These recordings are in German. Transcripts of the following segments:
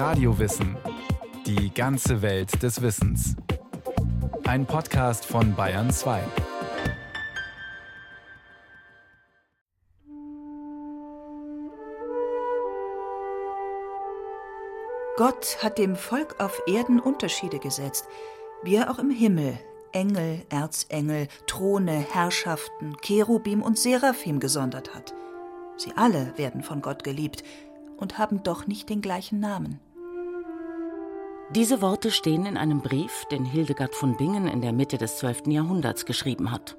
Radiowissen. Die ganze Welt des Wissens. Ein Podcast von Bayern 2. Gott hat dem Volk auf Erden Unterschiede gesetzt, wie er auch im Himmel Engel, Erzengel, Throne, Herrschaften, Cherubim und Seraphim gesondert hat. Sie alle werden von Gott geliebt und haben doch nicht den gleichen Namen. Diese Worte stehen in einem Brief, den Hildegard von Bingen in der Mitte des 12. Jahrhunderts geschrieben hat.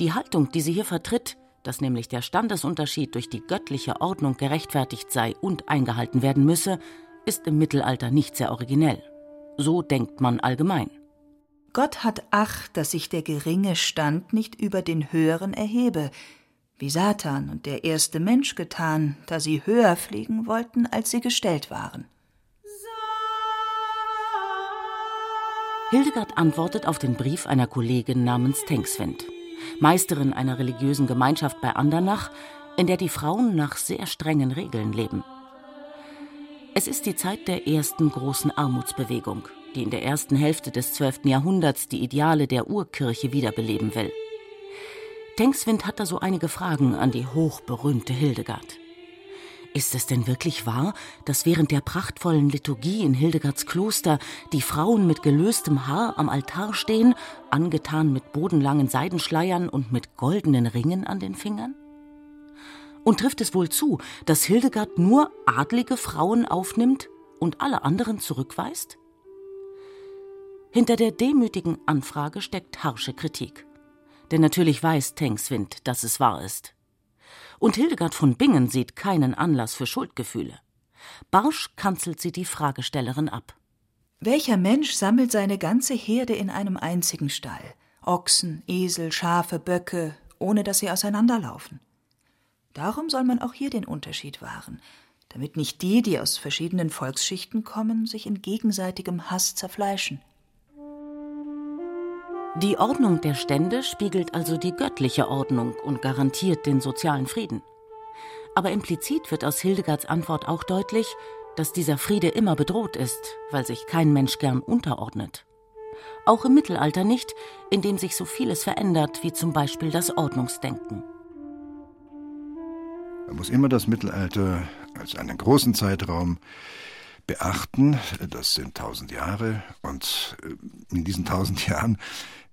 Die Haltung, die sie hier vertritt, dass nämlich der Standesunterschied durch die göttliche Ordnung gerechtfertigt sei und eingehalten werden müsse, ist im Mittelalter nicht sehr originell. So denkt man allgemein. Gott hat Ach, dass sich der geringe Stand nicht über den höheren erhebe, wie Satan und der erste Mensch getan, da sie höher fliegen wollten, als sie gestellt waren. Hildegard antwortet auf den Brief einer Kollegin namens Tenkswind, Meisterin einer religiösen Gemeinschaft bei Andernach, in der die Frauen nach sehr strengen Regeln leben. Es ist die Zeit der ersten großen Armutsbewegung, die in der ersten Hälfte des 12. Jahrhunderts die Ideale der Urkirche wiederbeleben will. Tenkswind hat da so einige Fragen an die hochberühmte Hildegard. Ist es denn wirklich wahr, dass während der prachtvollen Liturgie in Hildegards Kloster die Frauen mit gelöstem Haar am Altar stehen, angetan mit bodenlangen Seidenschleiern und mit goldenen Ringen an den Fingern? Und trifft es wohl zu, dass Hildegard nur adlige Frauen aufnimmt und alle anderen zurückweist? Hinter der demütigen Anfrage steckt harsche Kritik. Denn natürlich weiß Tenkswind, dass es wahr ist. Und Hildegard von Bingen sieht keinen Anlass für Schuldgefühle. Barsch kanzelt sie die Fragestellerin ab. Welcher Mensch sammelt seine ganze Herde in einem einzigen Stall? Ochsen, Esel, Schafe, Böcke, ohne dass sie auseinanderlaufen. Darum soll man auch hier den Unterschied wahren, damit nicht die, die aus verschiedenen Volksschichten kommen, sich in gegenseitigem Hass zerfleischen. Die Ordnung der Stände spiegelt also die göttliche Ordnung und garantiert den sozialen Frieden. Aber implizit wird aus Hildegards Antwort auch deutlich, dass dieser Friede immer bedroht ist, weil sich kein Mensch gern unterordnet. Auch im Mittelalter nicht, in dem sich so vieles verändert, wie zum Beispiel das Ordnungsdenken. Man muss immer das Mittelalter als einen großen Zeitraum beachten. Das sind tausend Jahre und äh, in diesen tausend Jahren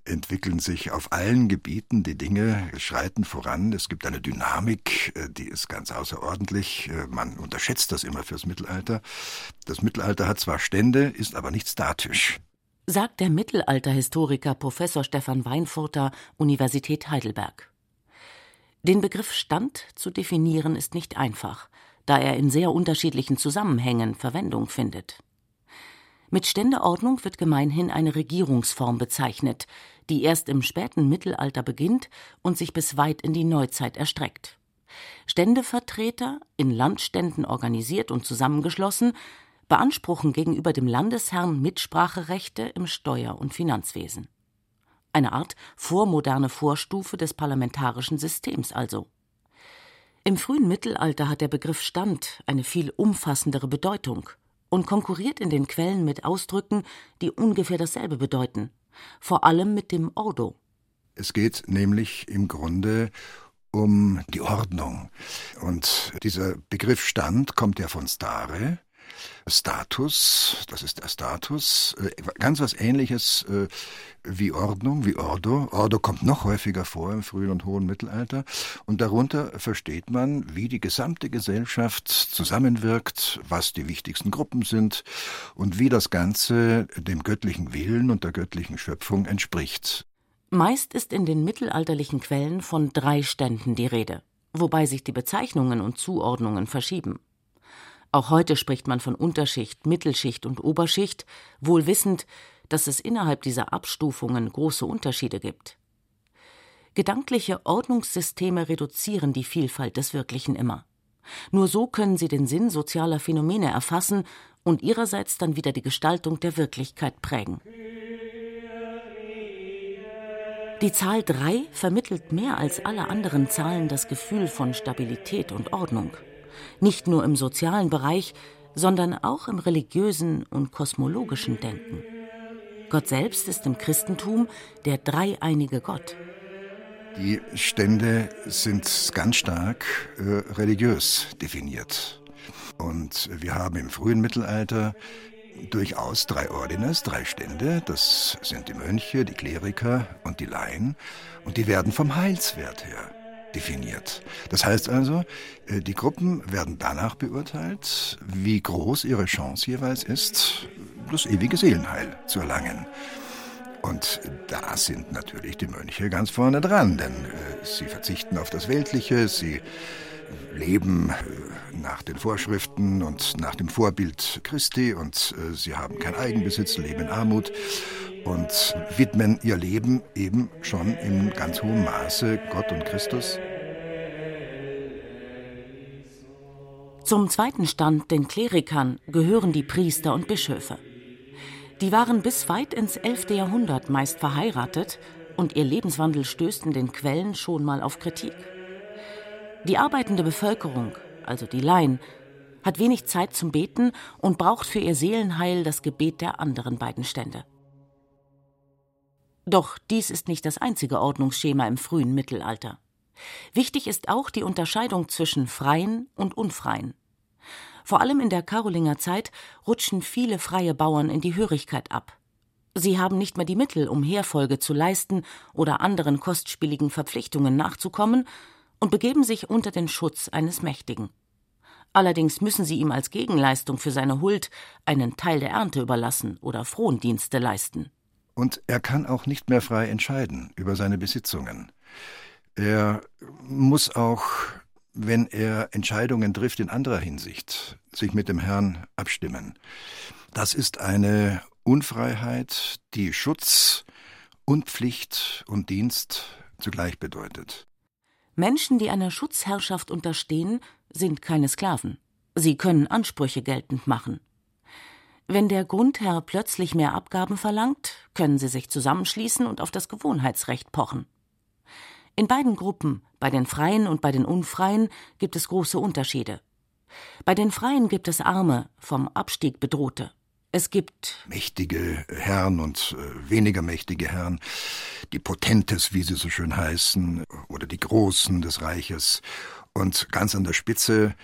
entwickeln sich auf allen Gebieten die Dinge, schreiten voran. Es gibt eine Dynamik, äh, die ist ganz außerordentlich. Äh, man unterschätzt das immer fürs Mittelalter. Das Mittelalter hat zwar Stände, ist aber nicht statisch. Sagt der Mittelalterhistoriker Professor Stefan Weinfurter, Universität Heidelberg. Den Begriff Stand zu definieren ist nicht einfach, da er in sehr unterschiedlichen Zusammenhängen Verwendung findet. Mit Ständeordnung wird gemeinhin eine Regierungsform bezeichnet, die erst im späten Mittelalter beginnt und sich bis weit in die Neuzeit erstreckt. Ständevertreter, in Landständen organisiert und zusammengeschlossen, beanspruchen gegenüber dem Landesherrn Mitspracherechte im Steuer- und Finanzwesen eine Art vormoderne Vorstufe des parlamentarischen Systems also. Im frühen Mittelalter hat der Begriff Stand eine viel umfassendere Bedeutung und konkurriert in den Quellen mit Ausdrücken, die ungefähr dasselbe bedeuten, vor allem mit dem Ordo. Es geht nämlich im Grunde um die Ordnung. Und dieser Begriff Stand kommt ja von Stare, Status, das ist der Status, äh, ganz was ähnliches äh, wie Ordnung, wie Ordo. Ordo kommt noch häufiger vor im frühen und hohen Mittelalter. Und darunter versteht man, wie die gesamte Gesellschaft zusammenwirkt, was die wichtigsten Gruppen sind und wie das Ganze dem göttlichen Willen und der göttlichen Schöpfung entspricht. Meist ist in den mittelalterlichen Quellen von drei Ständen die Rede, wobei sich die Bezeichnungen und Zuordnungen verschieben. Auch heute spricht man von Unterschicht, Mittelschicht und Oberschicht, wohl wissend, dass es innerhalb dieser Abstufungen große Unterschiede gibt. Gedankliche Ordnungssysteme reduzieren die Vielfalt des Wirklichen immer. Nur so können sie den Sinn sozialer Phänomene erfassen und ihrerseits dann wieder die Gestaltung der Wirklichkeit prägen. Die Zahl 3 vermittelt mehr als alle anderen Zahlen das Gefühl von Stabilität und Ordnung nicht nur im sozialen Bereich, sondern auch im religiösen und kosmologischen Denken. Gott selbst ist im Christentum der dreieinige Gott. Die Stände sind ganz stark äh, religiös definiert. Und wir haben im frühen Mittelalter durchaus drei Ordines, drei Stände. Das sind die Mönche, die Kleriker und die Laien. Und die werden vom Heilswert her definiert. Das heißt also, äh, die Gruppen werden danach beurteilt, wie groß ihre Chance jeweils ist, das ewige Seelenheil zu erlangen. Und da sind natürlich die Mönche ganz vorne dran, denn äh, sie verzichten auf das Weltliche, sie leben äh, nach den Vorschriften und nach dem Vorbild Christi und äh, sie haben kein Eigenbesitz, leben in Armut und widmen ihr Leben eben schon in ganz hohem Maße Gott und Christus. Zum zweiten Stand, den Klerikern, gehören die Priester und Bischöfe. Die waren bis weit ins 11. Jahrhundert meist verheiratet und ihr Lebenswandel stößt in den Quellen schon mal auf Kritik. Die arbeitende Bevölkerung, also die Laien, hat wenig Zeit zum Beten und braucht für ihr Seelenheil das Gebet der anderen beiden Stände. Doch dies ist nicht das einzige Ordnungsschema im frühen Mittelalter. Wichtig ist auch die Unterscheidung zwischen Freien und Unfreien. Vor allem in der Karolinger Zeit rutschen viele freie Bauern in die Hörigkeit ab. Sie haben nicht mehr die Mittel, um Heerfolge zu leisten oder anderen kostspieligen Verpflichtungen nachzukommen und begeben sich unter den Schutz eines Mächtigen. Allerdings müssen sie ihm als Gegenleistung für seine Huld einen Teil der Ernte überlassen oder Frondienste leisten. Und er kann auch nicht mehr frei entscheiden über seine Besitzungen. Er muss auch wenn er Entscheidungen trifft in anderer Hinsicht, sich mit dem Herrn abstimmen. Das ist eine Unfreiheit, die Schutz und Pflicht und Dienst zugleich bedeutet. Menschen, die einer Schutzherrschaft unterstehen, sind keine Sklaven. Sie können Ansprüche geltend machen. Wenn der Grundherr plötzlich mehr Abgaben verlangt, können sie sich zusammenschließen und auf das Gewohnheitsrecht pochen. In beiden Gruppen, bei den Freien und bei den Unfreien, gibt es große Unterschiede. Bei den Freien gibt es Arme, vom Abstieg bedrohte. Es gibt mächtige Herren und äh, weniger mächtige Herren, die Potentes, wie sie so schön heißen, oder die Großen des Reiches. Und ganz an der Spitze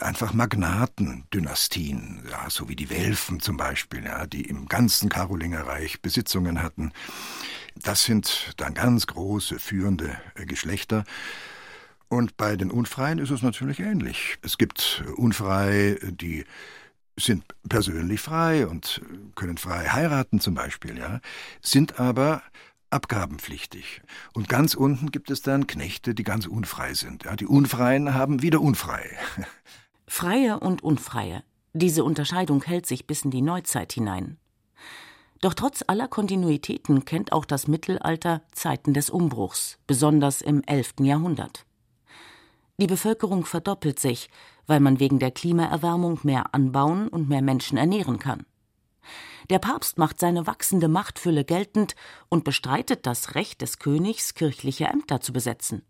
einfach Magnatendynastien, ja, so wie die Welfen zum Beispiel, ja, die im ganzen Karolingerreich Besitzungen hatten. Das sind dann ganz große, führende äh, Geschlechter. Und bei den Unfreien ist es natürlich ähnlich. Es gibt Unfreie, die sind persönlich frei und können frei heiraten zum Beispiel, ja, sind aber abgabenpflichtig. Und ganz unten gibt es dann Knechte, die ganz unfrei sind. Ja, die Unfreien haben wieder unfrei. Freie und Unfreie. Diese Unterscheidung hält sich bis in die Neuzeit hinein. Doch trotz aller Kontinuitäten kennt auch das Mittelalter Zeiten des Umbruchs, besonders im 11. Jahrhundert. Die Bevölkerung verdoppelt sich, weil man wegen der Klimaerwärmung mehr anbauen und mehr Menschen ernähren kann. Der Papst macht seine wachsende Machtfülle geltend und bestreitet das Recht des Königs, kirchliche Ämter zu besetzen.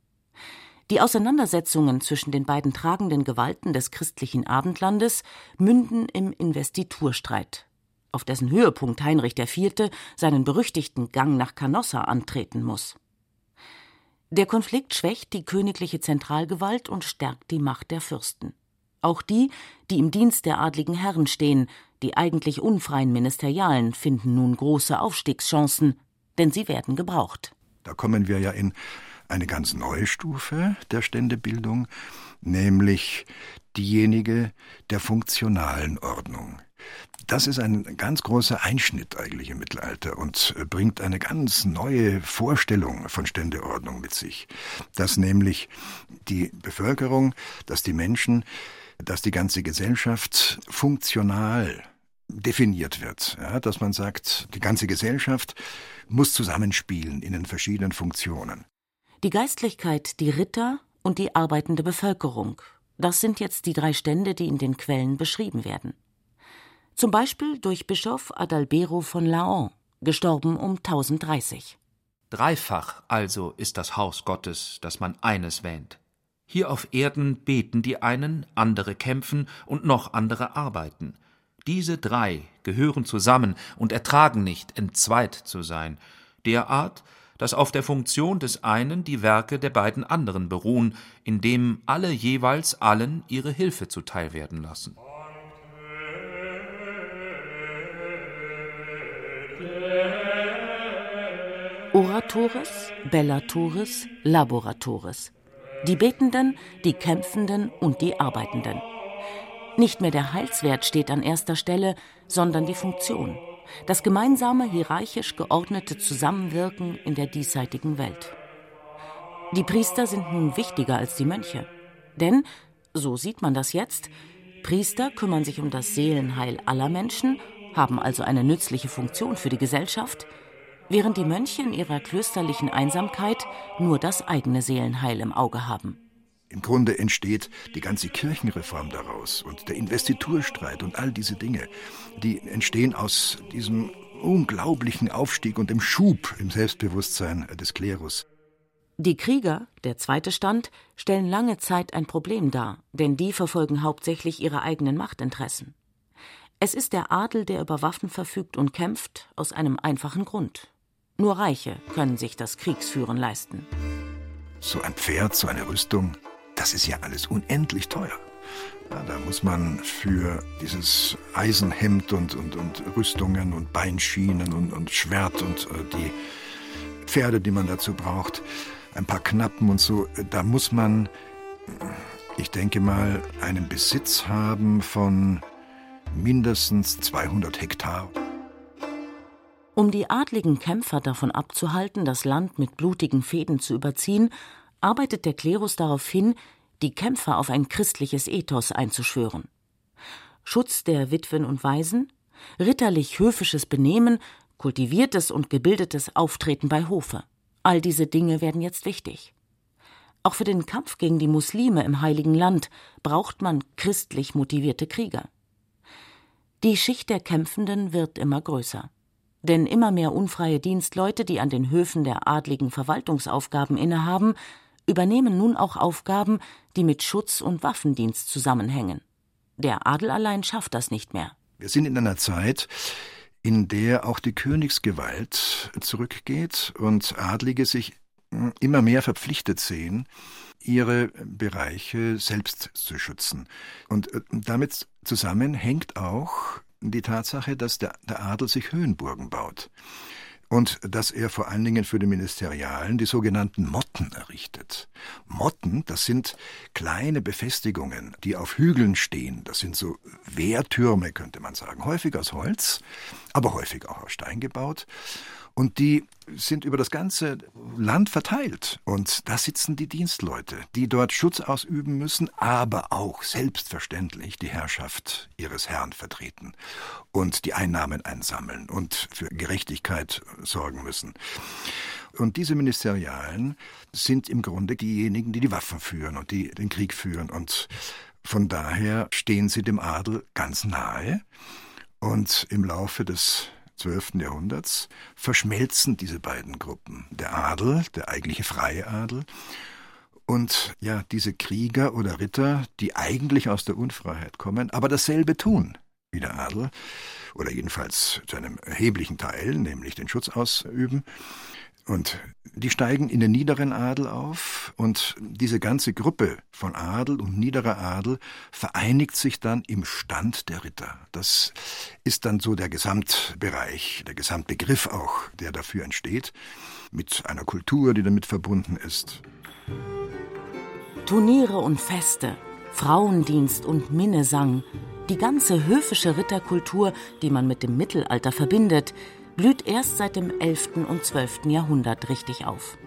Die Auseinandersetzungen zwischen den beiden tragenden Gewalten des christlichen Abendlandes münden im Investiturstreit, auf dessen Höhepunkt Heinrich IV. seinen berüchtigten Gang nach Canossa antreten muss. Der Konflikt schwächt die königliche Zentralgewalt und stärkt die Macht der Fürsten. Auch die, die im Dienst der adligen Herren stehen, die eigentlich unfreien Ministerialen, finden nun große Aufstiegschancen, denn sie werden gebraucht. Da kommen wir ja in eine ganz neue Stufe der Ständebildung, nämlich diejenige der funktionalen Ordnung. Das ist ein ganz großer Einschnitt eigentlich im Mittelalter und bringt eine ganz neue Vorstellung von Ständeordnung mit sich. Dass nämlich die Bevölkerung, dass die Menschen, dass die ganze Gesellschaft funktional definiert wird. Ja, dass man sagt, die ganze Gesellschaft muss zusammenspielen in den verschiedenen Funktionen. Die Geistlichkeit, die Ritter und die arbeitende Bevölkerung. Das sind jetzt die drei Stände, die in den Quellen beschrieben werden. Zum Beispiel durch Bischof Adalbero von Laon, gestorben um 1030. Dreifach also ist das Haus Gottes, das man eines wähnt. Hier auf Erden beten die einen, andere kämpfen und noch andere arbeiten. Diese drei gehören zusammen und ertragen nicht, entzweit zu sein, derart, dass auf der Funktion des einen die Werke der beiden anderen beruhen, indem alle jeweils allen ihre Hilfe zuteil werden lassen. Oratores, Bellatores, Laboratores. Die Betenden, die Kämpfenden und die Arbeitenden. Nicht mehr der Heilswert steht an erster Stelle, sondern die Funktion. Das gemeinsame, hierarchisch geordnete Zusammenwirken in der diesseitigen Welt. Die Priester sind nun wichtiger als die Mönche. Denn, so sieht man das jetzt, Priester kümmern sich um das Seelenheil aller Menschen, haben also eine nützliche Funktion für die Gesellschaft, während die Mönche in ihrer klösterlichen Einsamkeit nur das eigene Seelenheil im Auge haben. Im Grunde entsteht die ganze Kirchenreform daraus und der Investiturstreit und all diese Dinge, die entstehen aus diesem unglaublichen Aufstieg und dem Schub im Selbstbewusstsein des Klerus. Die Krieger, der zweite Stand, stellen lange Zeit ein Problem dar, denn die verfolgen hauptsächlich ihre eigenen Machtinteressen. Es ist der Adel, der über Waffen verfügt und kämpft, aus einem einfachen Grund. Nur Reiche können sich das Kriegsführen leisten. So ein Pferd, so eine Rüstung, das ist ja alles unendlich teuer. Ja, da muss man für dieses Eisenhemd und, und, und Rüstungen und Beinschienen und, und Schwert und äh, die Pferde, die man dazu braucht, ein paar Knappen und so, da muss man, ich denke mal, einen Besitz haben von mindestens 200 Hektar. Um die adligen Kämpfer davon abzuhalten, das Land mit blutigen Fäden zu überziehen, arbeitet der Klerus darauf hin, die Kämpfer auf ein christliches Ethos einzuschwören. Schutz der Witwen und Waisen, ritterlich höfisches Benehmen, kultiviertes und gebildetes Auftreten bei Hofe. All diese Dinge werden jetzt wichtig. Auch für den Kampf gegen die Muslime im Heiligen Land braucht man christlich motivierte Krieger. Die Schicht der Kämpfenden wird immer größer. Denn immer mehr unfreie Dienstleute, die an den Höfen der adligen Verwaltungsaufgaben innehaben, übernehmen nun auch Aufgaben, die mit Schutz und Waffendienst zusammenhängen. Der Adel allein schafft das nicht mehr. Wir sind in einer Zeit, in der auch die Königsgewalt zurückgeht und Adlige sich hm, immer mehr verpflichtet sehen, ihre Bereiche selbst zu schützen. Und äh, damit zusammen hängt auch die Tatsache, dass der, der Adel sich Höhenburgen baut und dass er vor allen Dingen für die Ministerialen die sogenannten Motten errichtet. Motten, das sind kleine Befestigungen, die auf Hügeln stehen. Das sind so Wehrtürme, könnte man sagen, häufig aus Holz, aber häufig auch aus Stein gebaut. Und die sind über das ganze Land verteilt. Und da sitzen die Dienstleute, die dort Schutz ausüben müssen, aber auch selbstverständlich die Herrschaft ihres Herrn vertreten und die Einnahmen einsammeln und für Gerechtigkeit sorgen müssen. Und diese Ministerialen sind im Grunde diejenigen, die die Waffen führen und die den Krieg führen. Und von daher stehen sie dem Adel ganz nahe. Und im Laufe des 12. Jahrhunderts verschmelzen diese beiden Gruppen. Der Adel, der eigentliche freie Adel, und ja, diese Krieger oder Ritter, die eigentlich aus der Unfreiheit kommen, aber dasselbe tun wie der Adel, oder jedenfalls zu einem erheblichen Teil, nämlich den Schutz ausüben, und die steigen in den niederen Adel auf und diese ganze Gruppe von Adel und niederer Adel vereinigt sich dann im Stand der Ritter. Das ist dann so der Gesamtbereich, der Gesamtbegriff auch, der dafür entsteht, mit einer Kultur, die damit verbunden ist. Turniere und Feste, Frauendienst und Minnesang, die ganze höfische Ritterkultur, die man mit dem Mittelalter verbindet, blüht erst seit dem 11. und 12. Jahrhundert richtig auf.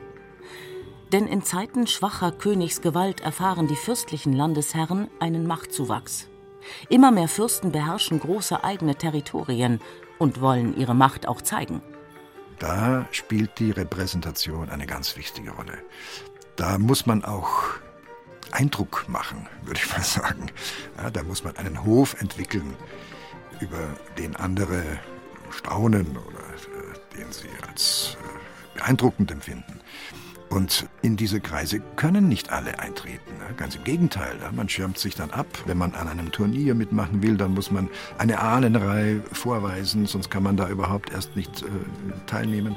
Denn in Zeiten schwacher Königsgewalt erfahren die fürstlichen Landesherren einen Machtzuwachs. Immer mehr Fürsten beherrschen große eigene Territorien und wollen ihre Macht auch zeigen. Da spielt die Repräsentation eine ganz wichtige Rolle. Da muss man auch Eindruck machen, würde ich mal sagen. Ja, da muss man einen Hof entwickeln, über den andere staunen oder äh, den sie als äh, beeindruckend empfinden. Und in diese Kreise können nicht alle eintreten. Ne? Ganz im Gegenteil. Man schirmt sich dann ab. Wenn man an einem Turnier mitmachen will, dann muss man eine Ahnenreihe vorweisen, sonst kann man da überhaupt erst nicht äh, teilnehmen.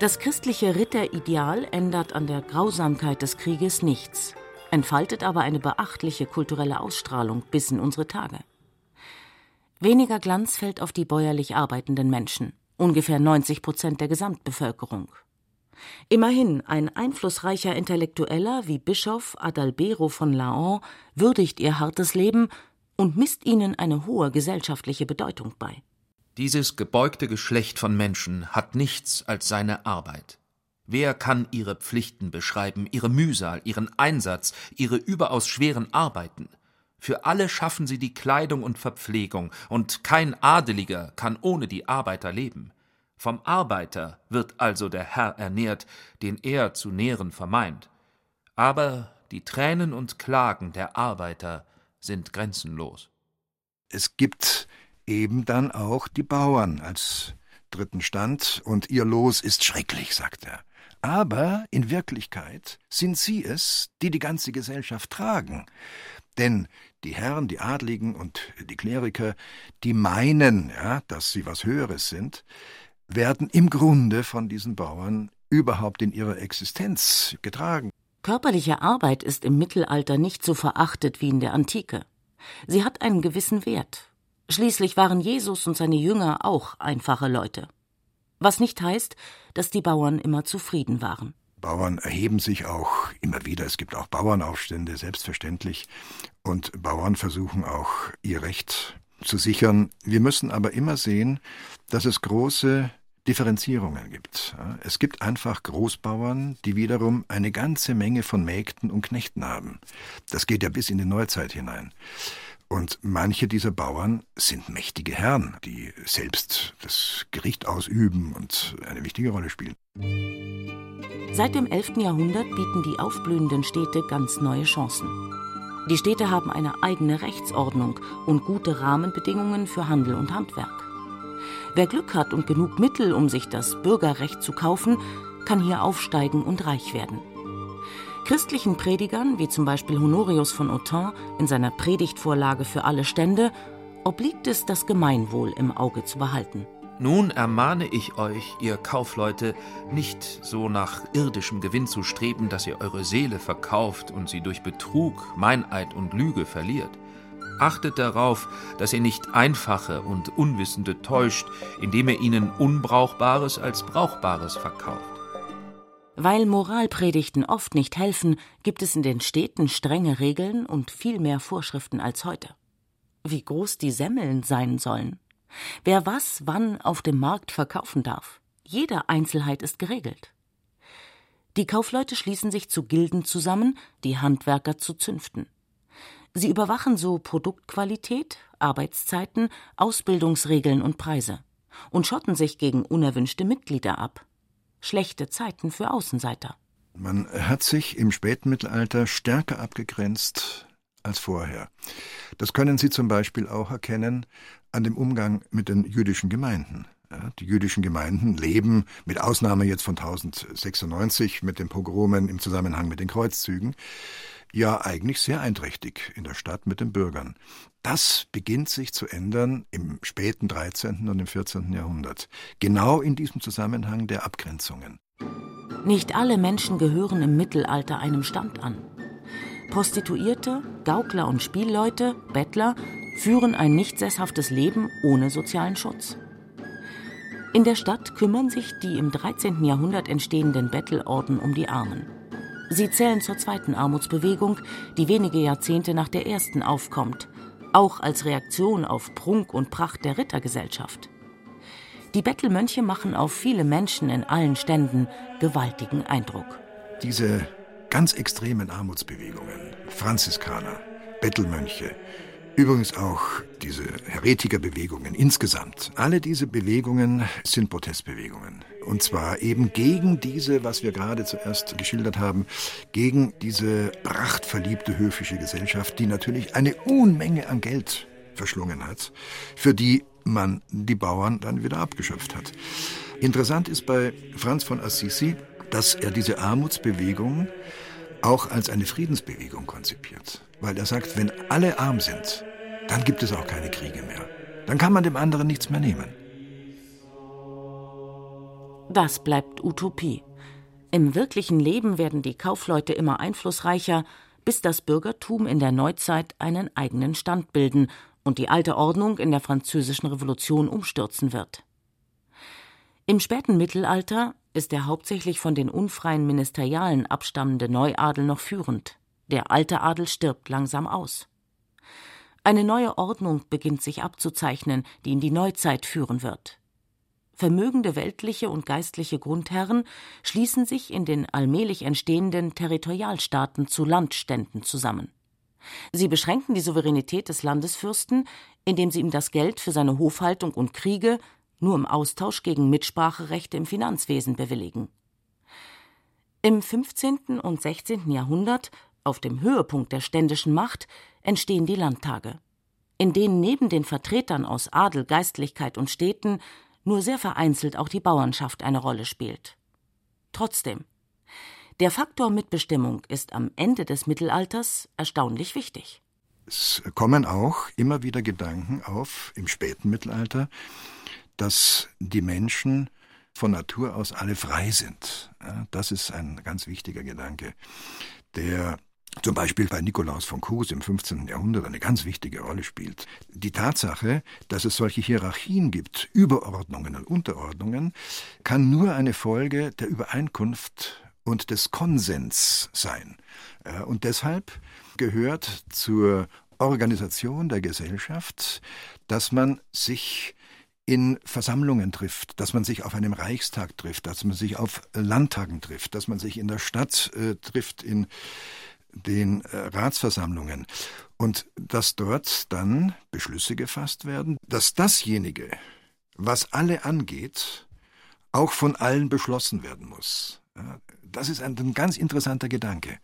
Das christliche Ritterideal ändert an der Grausamkeit des Krieges nichts, entfaltet aber eine beachtliche kulturelle Ausstrahlung bis in unsere Tage. Weniger Glanz fällt auf die bäuerlich arbeitenden Menschen, ungefähr 90 Prozent der Gesamtbevölkerung. Immerhin, ein einflussreicher Intellektueller wie Bischof Adalbero von Laon würdigt ihr hartes Leben und misst ihnen eine hohe gesellschaftliche Bedeutung bei. Dieses gebeugte Geschlecht von Menschen hat nichts als seine Arbeit. Wer kann ihre Pflichten beschreiben, ihre Mühsal, ihren Einsatz, ihre überaus schweren Arbeiten? Für alle schaffen sie die Kleidung und Verpflegung, und kein Adeliger kann ohne die Arbeiter leben. Vom Arbeiter wird also der Herr ernährt, den er zu nähren vermeint. Aber die Tränen und Klagen der Arbeiter sind grenzenlos. Es gibt eben dann auch die Bauern als dritten Stand, und ihr Los ist schrecklich, sagt er. Aber in Wirklichkeit sind sie es, die die ganze Gesellschaft tragen. Denn die Herren, die Adligen und die Kleriker, die meinen, ja, dass sie was Höheres sind, werden im Grunde von diesen Bauern überhaupt in ihrer Existenz getragen. Körperliche Arbeit ist im Mittelalter nicht so verachtet wie in der Antike. Sie hat einen gewissen Wert. Schließlich waren Jesus und seine Jünger auch einfache Leute. Was nicht heißt, dass die Bauern immer zufrieden waren. Bauern erheben sich auch immer wieder. Es gibt auch Bauernaufstände, selbstverständlich. Und Bauern versuchen auch ihr Recht zu sichern. Wir müssen aber immer sehen, dass es große Differenzierungen gibt. Es gibt einfach Großbauern, die wiederum eine ganze Menge von Mägden und Knechten haben. Das geht ja bis in die Neuzeit hinein. Und manche dieser Bauern sind mächtige Herren, die selbst das Gericht ausüben und eine wichtige Rolle spielen. Seit dem 11. Jahrhundert bieten die aufblühenden Städte ganz neue Chancen. Die Städte haben eine eigene Rechtsordnung und gute Rahmenbedingungen für Handel und Handwerk. Wer Glück hat und genug Mittel, um sich das Bürgerrecht zu kaufen, kann hier aufsteigen und reich werden. Christlichen Predigern, wie zum Beispiel Honorius von Autun in seiner Predigtvorlage für alle Stände, obliegt es, das Gemeinwohl im Auge zu behalten. Nun ermahne ich euch, ihr Kaufleute, nicht so nach irdischem Gewinn zu streben, dass ihr eure Seele verkauft und sie durch Betrug, Meineid und Lüge verliert. Achtet darauf, dass ihr nicht Einfache und Unwissende täuscht, indem ihr ihnen Unbrauchbares als Brauchbares verkauft. Weil Moralpredigten oft nicht helfen, gibt es in den Städten strenge Regeln und viel mehr Vorschriften als heute. Wie groß die Semmeln sein sollen, wer was wann auf dem Markt verkaufen darf, jede Einzelheit ist geregelt. Die Kaufleute schließen sich zu Gilden zusammen, die Handwerker zu Zünften. Sie überwachen so Produktqualität, Arbeitszeiten, Ausbildungsregeln und Preise und schotten sich gegen unerwünschte Mitglieder ab. Schlechte Zeiten für Außenseiter. Man hat sich im Spätmittelalter stärker abgegrenzt als vorher. Das können Sie zum Beispiel auch erkennen an dem Umgang mit den jüdischen Gemeinden. Die jüdischen Gemeinden leben, mit Ausnahme jetzt von 1096 mit den Pogromen im Zusammenhang mit den Kreuzzügen, ja eigentlich sehr einträchtig in der Stadt mit den Bürgern. Das beginnt sich zu ändern im späten 13. und im 14. Jahrhundert, genau in diesem Zusammenhang der Abgrenzungen. Nicht alle Menschen gehören im Mittelalter einem Stand an. Prostituierte, Gaukler und Spielleute, Bettler führen ein nicht sesshaftes Leben ohne sozialen Schutz. In der Stadt kümmern sich die im 13. Jahrhundert entstehenden Bettelorden um die Armen. Sie zählen zur zweiten Armutsbewegung, die wenige Jahrzehnte nach der ersten aufkommt, auch als Reaktion auf Prunk und Pracht der Rittergesellschaft. Die Bettelmönche machen auf viele Menschen in allen Ständen gewaltigen Eindruck. Diese ganz extremen Armutsbewegungen, Franziskaner, Bettelmönche, Übrigens auch diese Heretikerbewegungen insgesamt. Alle diese Bewegungen sind Protestbewegungen. Und zwar eben gegen diese, was wir gerade zuerst geschildert haben, gegen diese prachtverliebte höfische Gesellschaft, die natürlich eine Unmenge an Geld verschlungen hat, für die man die Bauern dann wieder abgeschöpft hat. Interessant ist bei Franz von Assisi, dass er diese Armutsbewegung auch als eine Friedensbewegung konzipiert. Weil er sagt, wenn alle arm sind, dann gibt es auch keine Kriege mehr. Dann kann man dem anderen nichts mehr nehmen. Das bleibt Utopie. Im wirklichen Leben werden die Kaufleute immer einflussreicher, bis das Bürgertum in der Neuzeit einen eigenen Stand bilden und die alte Ordnung in der Französischen Revolution umstürzen wird. Im späten Mittelalter ist der hauptsächlich von den unfreien Ministerialen abstammende Neuadel noch führend. Der alte Adel stirbt langsam aus. Eine neue Ordnung beginnt sich abzuzeichnen, die in die Neuzeit führen wird. Vermögende weltliche und geistliche Grundherren schließen sich in den allmählich entstehenden Territorialstaaten zu Landständen zusammen. Sie beschränken die Souveränität des Landesfürsten, indem sie ihm das Geld für seine Hofhaltung und Kriege nur im Austausch gegen Mitspracherechte im Finanzwesen bewilligen. Im 15. und 16. Jahrhundert, auf dem Höhepunkt der ständischen Macht, entstehen die Landtage, in denen neben den Vertretern aus Adel, Geistlichkeit und Städten nur sehr vereinzelt auch die Bauernschaft eine Rolle spielt. Trotzdem, der Faktor Mitbestimmung ist am Ende des Mittelalters erstaunlich wichtig. Es kommen auch immer wieder Gedanken auf im späten Mittelalter, dass die Menschen von Natur aus alle frei sind. Das ist ein ganz wichtiger Gedanke, der zum Beispiel bei Nikolaus von Kurs im 15. Jahrhundert eine ganz wichtige Rolle spielt. Die Tatsache, dass es solche Hierarchien gibt, Überordnungen und Unterordnungen, kann nur eine Folge der Übereinkunft und des Konsens sein. Und deshalb gehört zur Organisation der Gesellschaft, dass man sich in Versammlungen trifft, dass man sich auf einem Reichstag trifft, dass man sich auf Landtagen trifft, dass man sich in der Stadt äh, trifft, in den äh, Ratsversammlungen und dass dort dann Beschlüsse gefasst werden, dass dasjenige, was alle angeht, auch von allen beschlossen werden muss. Das ist ein, ein, ganz interessanter Gedanke,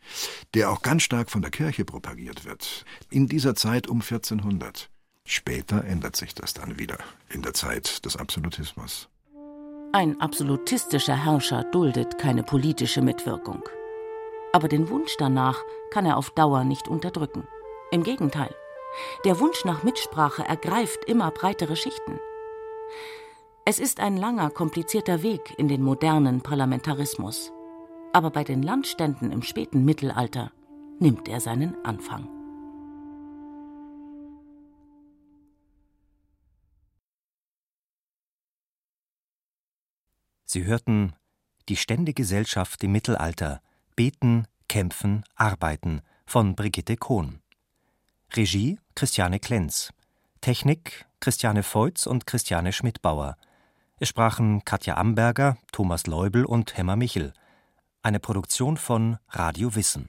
der auch ganz stark von der Kirche propagiert wird. In dieser Zeit um 1400. Später ändert sich das dann wieder in der Zeit des Absolutismus. Ein absolutistischer Herrscher duldet keine politische Mitwirkung. Aber den Wunsch danach kann er auf Dauer nicht unterdrücken. Im Gegenteil, der Wunsch nach Mitsprache ergreift immer breitere Schichten. Es ist ein langer, komplizierter Weg in den modernen Parlamentarismus. Aber bei den Landständen im späten Mittelalter nimmt er seinen Anfang. Sie hörten Die Ständegesellschaft im Mittelalter Beten, Kämpfen, Arbeiten von Brigitte Kohn. Regie Christiane Klenz. Technik Christiane Feutz und Christiane Schmidbauer. Es sprachen Katja Amberger, Thomas Leubel und Hemmer Michel. Eine Produktion von Radio Wissen.